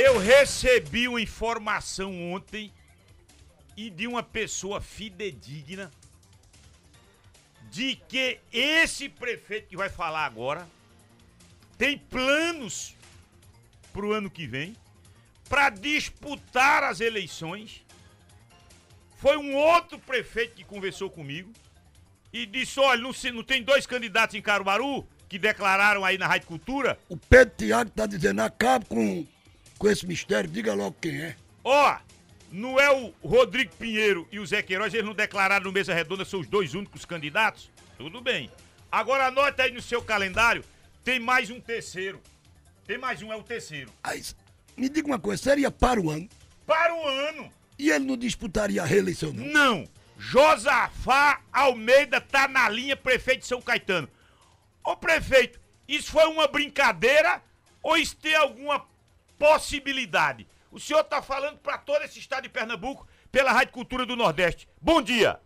Eu recebi uma informação ontem e de uma pessoa fidedigna de que esse prefeito que vai falar agora tem planos para o ano que vem para disputar as eleições. Foi um outro prefeito que conversou comigo e disse: olha, não, não tem dois candidatos em Caruaru que declararam aí na Rádio Cultura? O Pedro Tiago tá dizendo, acabe com, com esse mistério, diga logo quem é. Ó, não é o Rodrigo Pinheiro e o Zé Queiroz, eles não declararam no Mesa Redonda, são os dois únicos candidatos? Tudo bem. Agora anota aí no seu calendário, tem mais um terceiro. Tem mais um, é o terceiro. Aí, me diga uma coisa, seria para o ano Para o ano, e ele não disputaria a reeleição, não? não. Josafá Almeida tá na linha prefeito de São Caetano. Ô prefeito, isso foi uma brincadeira ou isso tem alguma possibilidade? O senhor tá falando para todo esse estado de Pernambuco pela Rádio Cultura do Nordeste. Bom dia.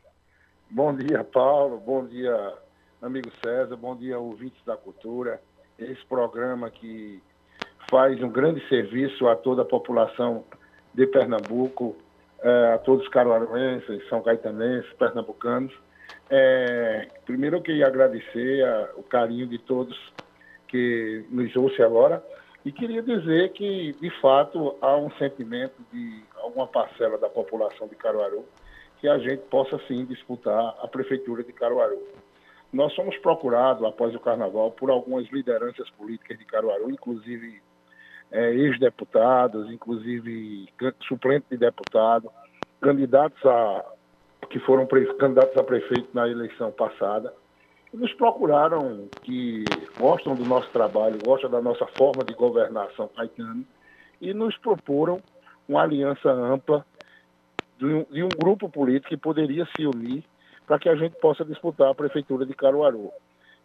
Bom dia, Paulo. Bom dia, amigo César. Bom dia, ouvintes da cultura. Esse programa que faz um grande serviço a toda a população de Pernambuco, eh, a todos os caruaruenses, são caetanenses, pernambucanos. Eh, primeiro eu queria agradecer a- o carinho de todos que nos ouçam agora e queria dizer que, de fato, há um sentimento de alguma parcela da população de Caruaru que a gente possa sim disputar a prefeitura de Caruaru. Nós somos procurados após o carnaval por algumas lideranças políticas de Caruaru, inclusive eh, ex-deputados, inclusive suplentes de deputado, candidatos a que foram candidatos a prefeito na eleição passada, nos procuraram que gostam do nosso trabalho, gostam da nossa forma de governar São Caetano e nos proporam uma aliança ampla de um, de um grupo político que poderia se unir para que a gente possa disputar a prefeitura de Caruaru.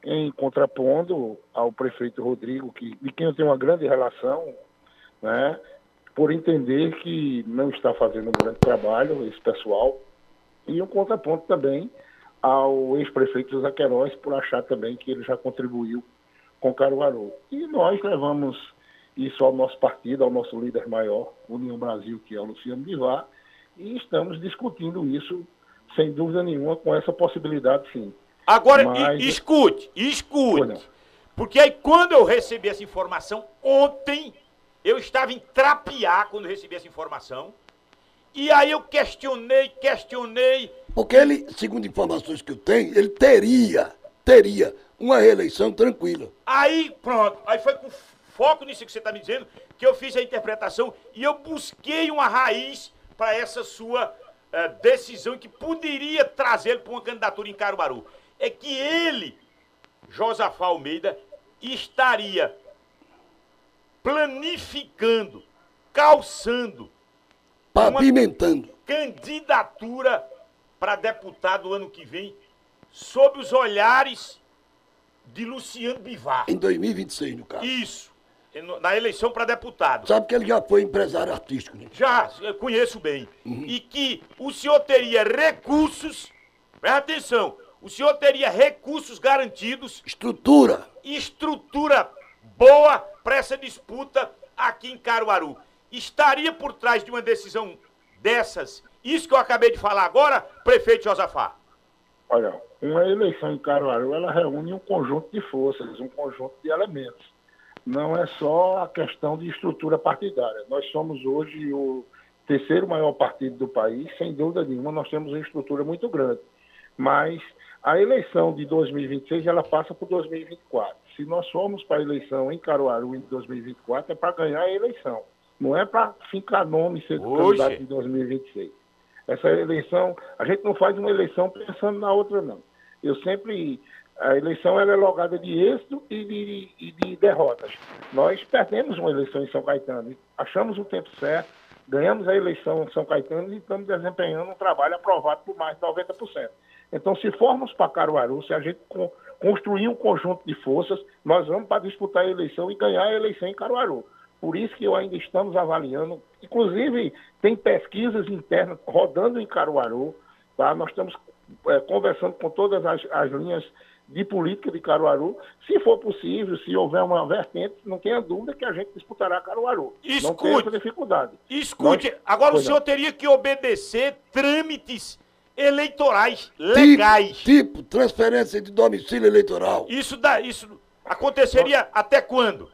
Em contrapondo ao prefeito Rodrigo, que, de quem eu tenho uma grande relação, né, por entender que não está fazendo um grande trabalho, esse pessoal, e um contraponto também ao ex-prefeito José Queiroz, por achar também que ele já contribuiu com Caruaru. E nós levamos isso ao nosso partido, ao nosso líder maior, União Brasil, que é o Luciano Bivar, e estamos discutindo isso, sem dúvida nenhuma, com essa possibilidade, sim. Agora, Mas- escute, escute. Porque aí quando eu recebi essa informação, ontem, eu estava em Trapiá quando recebi essa informação. E aí eu questionei, questionei. Porque ele, segundo informações que eu tenho, ele teria, teria uma reeleição tranquila. Aí, pronto. Aí foi com foco nisso que você está me dizendo que eu fiz a interpretação e eu busquei uma raiz para essa sua eh, decisão que poderia trazê-lo para uma candidatura em Caruaru. É que ele, Josafá Almeida, estaria planificando, calçando Pavimentando. candidatura para deputado ano que vem sob os olhares de Luciano Bivar. Em 2026, no caso. Isso. Na eleição para deputado. Sabe que ele já foi empresário artístico, né? Já, eu conheço bem. E que o senhor teria recursos, presta atenção, o senhor teria recursos garantidos Estrutura. estrutura boa para essa disputa aqui em Caruaru. Estaria por trás de uma decisão dessas, isso que eu acabei de falar agora, prefeito Josafá? Olha, uma eleição em Caruaru, ela reúne um conjunto de forças, um conjunto de elementos. Não é só a questão de estrutura partidária. Nós somos hoje o terceiro maior partido do país, sem dúvida nenhuma, nós temos uma estrutura muito grande. Mas a eleição de 2026, ela passa por 2024. Se nós formos para a eleição em Caruaru em 2024, é para ganhar a eleição. Não é para ficar nome e ser Oxe. candidato em 2026. Essa eleição, a gente não faz uma eleição pensando na outra, não. Eu sempre. A eleição ela é logada de êxito e de, e de derrotas. Nós perdemos uma eleição em São Caetano, achamos o tempo certo, ganhamos a eleição em São Caetano e estamos desempenhando um trabalho aprovado por mais de 90%. Então, se formos para Caruaru, se a gente con- construir um conjunto de forças, nós vamos para disputar a eleição e ganhar a eleição em Caruaru. Por isso que eu ainda estamos avaliando, inclusive tem pesquisas internas rodando em Caruaru, tá? Nós estamos eh, conversando com todas as, as linhas de política de Caruaru. Se for possível, se houver uma vertente, não tenha dúvida que a gente disputará Caruaru. Escute, não tem essa dificuldade. Escute, Nós, agora o senhor não. teria que obedecer trâmites eleitorais legais. Tipo, tipo, transferência de domicílio eleitoral. Isso, dá, isso aconteceria Nós, até quando?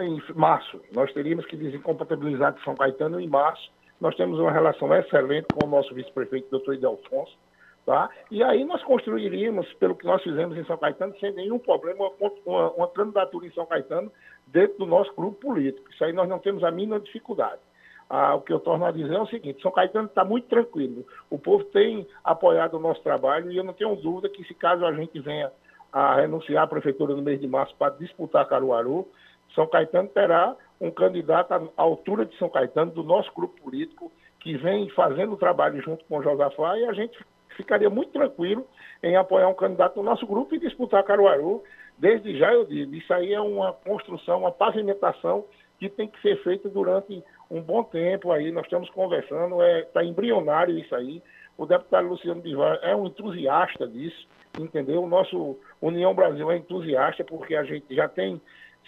Em março. Nós teríamos que desincompatibilizar de São Caetano em março. Nós temos uma relação excelente com o nosso vice-prefeito, doutor Idelfonso Tá? E aí nós construiríamos, pelo que nós fizemos em São Caetano, sem nenhum problema, uma, uma, candidatura em São Caetano dentro do nosso grupo político. Isso aí nós não temos a mínima dificuldade. Ah, o que eu torno a dizer é o seguinte: São Caetano está muito tranquilo. O povo tem apoiado o nosso trabalho e eu não tenho dúvida que, se caso a gente venha a renunciar à prefeitura no mês de março para disputar Caruaru, São Caetano terá um candidato à altura de São Caetano, do nosso grupo político, que vem fazendo o trabalho junto com o Josafá e a gente ficaria muito tranquilo em apoiar um candidato do nosso grupo e disputar Caruaru. Desde já eu digo, isso aí é uma construção, uma pavimentação que tem que ser feita durante um bom tempo aí. Nós estamos conversando, está é, tá embrionário isso aí. O deputado Luciano Bivar é um entusiasta disso, entendeu? O nosso União Brasil é entusiasta porque a gente já tem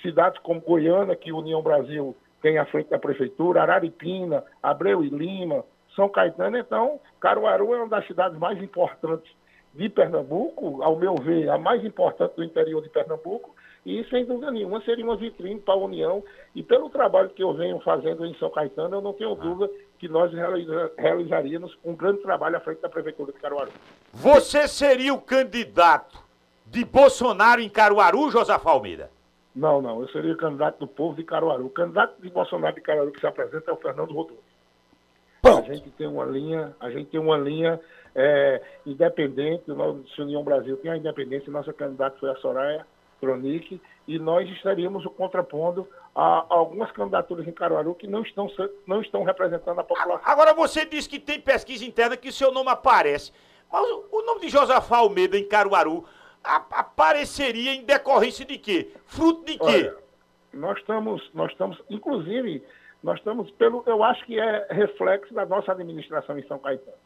cidades como Goiânia, que União Brasil tem à frente da prefeitura, Araripina, Abreu e Lima, são Caetano, então, Caruaru é uma das cidades mais importantes de Pernambuco, ao meu ver, a mais importante do interior de Pernambuco, e sem dúvida nenhuma seria uma vitrine para a União. E pelo trabalho que eu venho fazendo em São Caetano, eu não tenho dúvida que nós realiza, realizaríamos um grande trabalho à frente da Prefeitura de Caruaru. Você seria o candidato de Bolsonaro em Caruaru, Josafá Almeida? Não, não, eu seria o candidato do povo de Caruaru. O candidato de Bolsonaro de Caruaru que se apresenta é o Fernando Rodolfo. Pronto. A gente tem uma linha, a gente tem uma linha é, independente, o nosso União Brasil tem a independência, nossa candidata foi a Soraya Tronic, e nós estaríamos contrapondo a, a algumas candidaturas em Caruaru que não estão, não estão representando a população. Agora você disse que tem pesquisa interna que o seu nome aparece, mas o nome de Josafá Almeida em Caruaru apareceria em decorrência de quê? Fruto de quê? Olha, nós estamos, nós estamos, inclusive, nós estamos pelo, eu acho que é reflexo da nossa administração em São Caetano.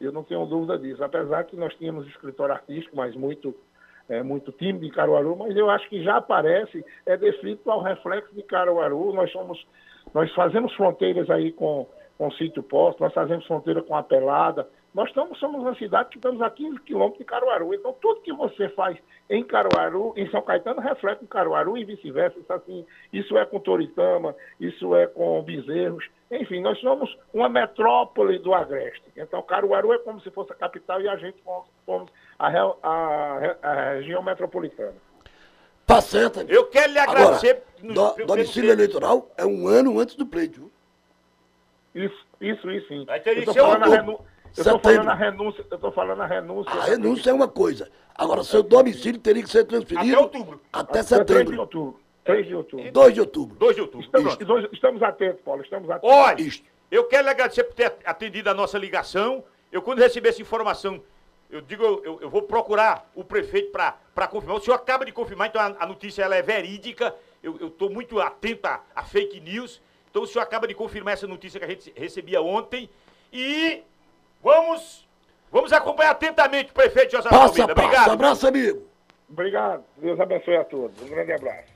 Eu não tenho dúvida disso, apesar que nós tínhamos escritório artístico, mas muito é, muito tímido em Caruaru, mas eu acho que já aparece, é descrito ao reflexo de Caruaru. Nós somos, nós fazemos fronteiras aí com, com o sítio posto, nós fazemos fronteira com a Pelada, nós estamos, somos uma cidade que estamos a 15 quilômetros de Caruaru. Então, tudo que você faz em Caruaru, em São Caetano, reflete em Caruaru e vice-versa. Isso, assim, isso é com Toritama, isso é com Bezerros. Enfim, nós somos uma metrópole do Agreste. Então, Caruaru é como se fosse a capital e a gente somos a, a, a região metropolitana. Tá certo. Eu quero lhe agradecer. Agora, do, domicílio eleitoral é um ano antes do pleito. Isso, isso, isso, sim. Vai ter eu tô falando. Eu estou falando a renúncia. Eu estou falando a renúncia. A renúncia é uma coisa. Agora, seu domicílio teria que ser transferido. Até outubro. Até, setembro. 3 de outubro. 3 de outubro. 2 de outubro. 2 de outubro. Estamos, estamos atentos, Paulo. Estamos atentos. Olha, Isto. eu quero lhe agradecer por ter atendido a nossa ligação. Eu, quando receber essa informação, eu digo, eu, eu vou procurar o prefeito para confirmar. O senhor acaba de confirmar, então a, a notícia ela é verídica. Eu estou muito atento a, a fake news. Então o senhor acaba de confirmar essa notícia que a gente recebia ontem. E vamos Vamos acompanhar atentamente o prefeito José Almeida. Obrigado. Abraço, amigo. Obrigado. Deus abençoe a todos. Um grande abraço.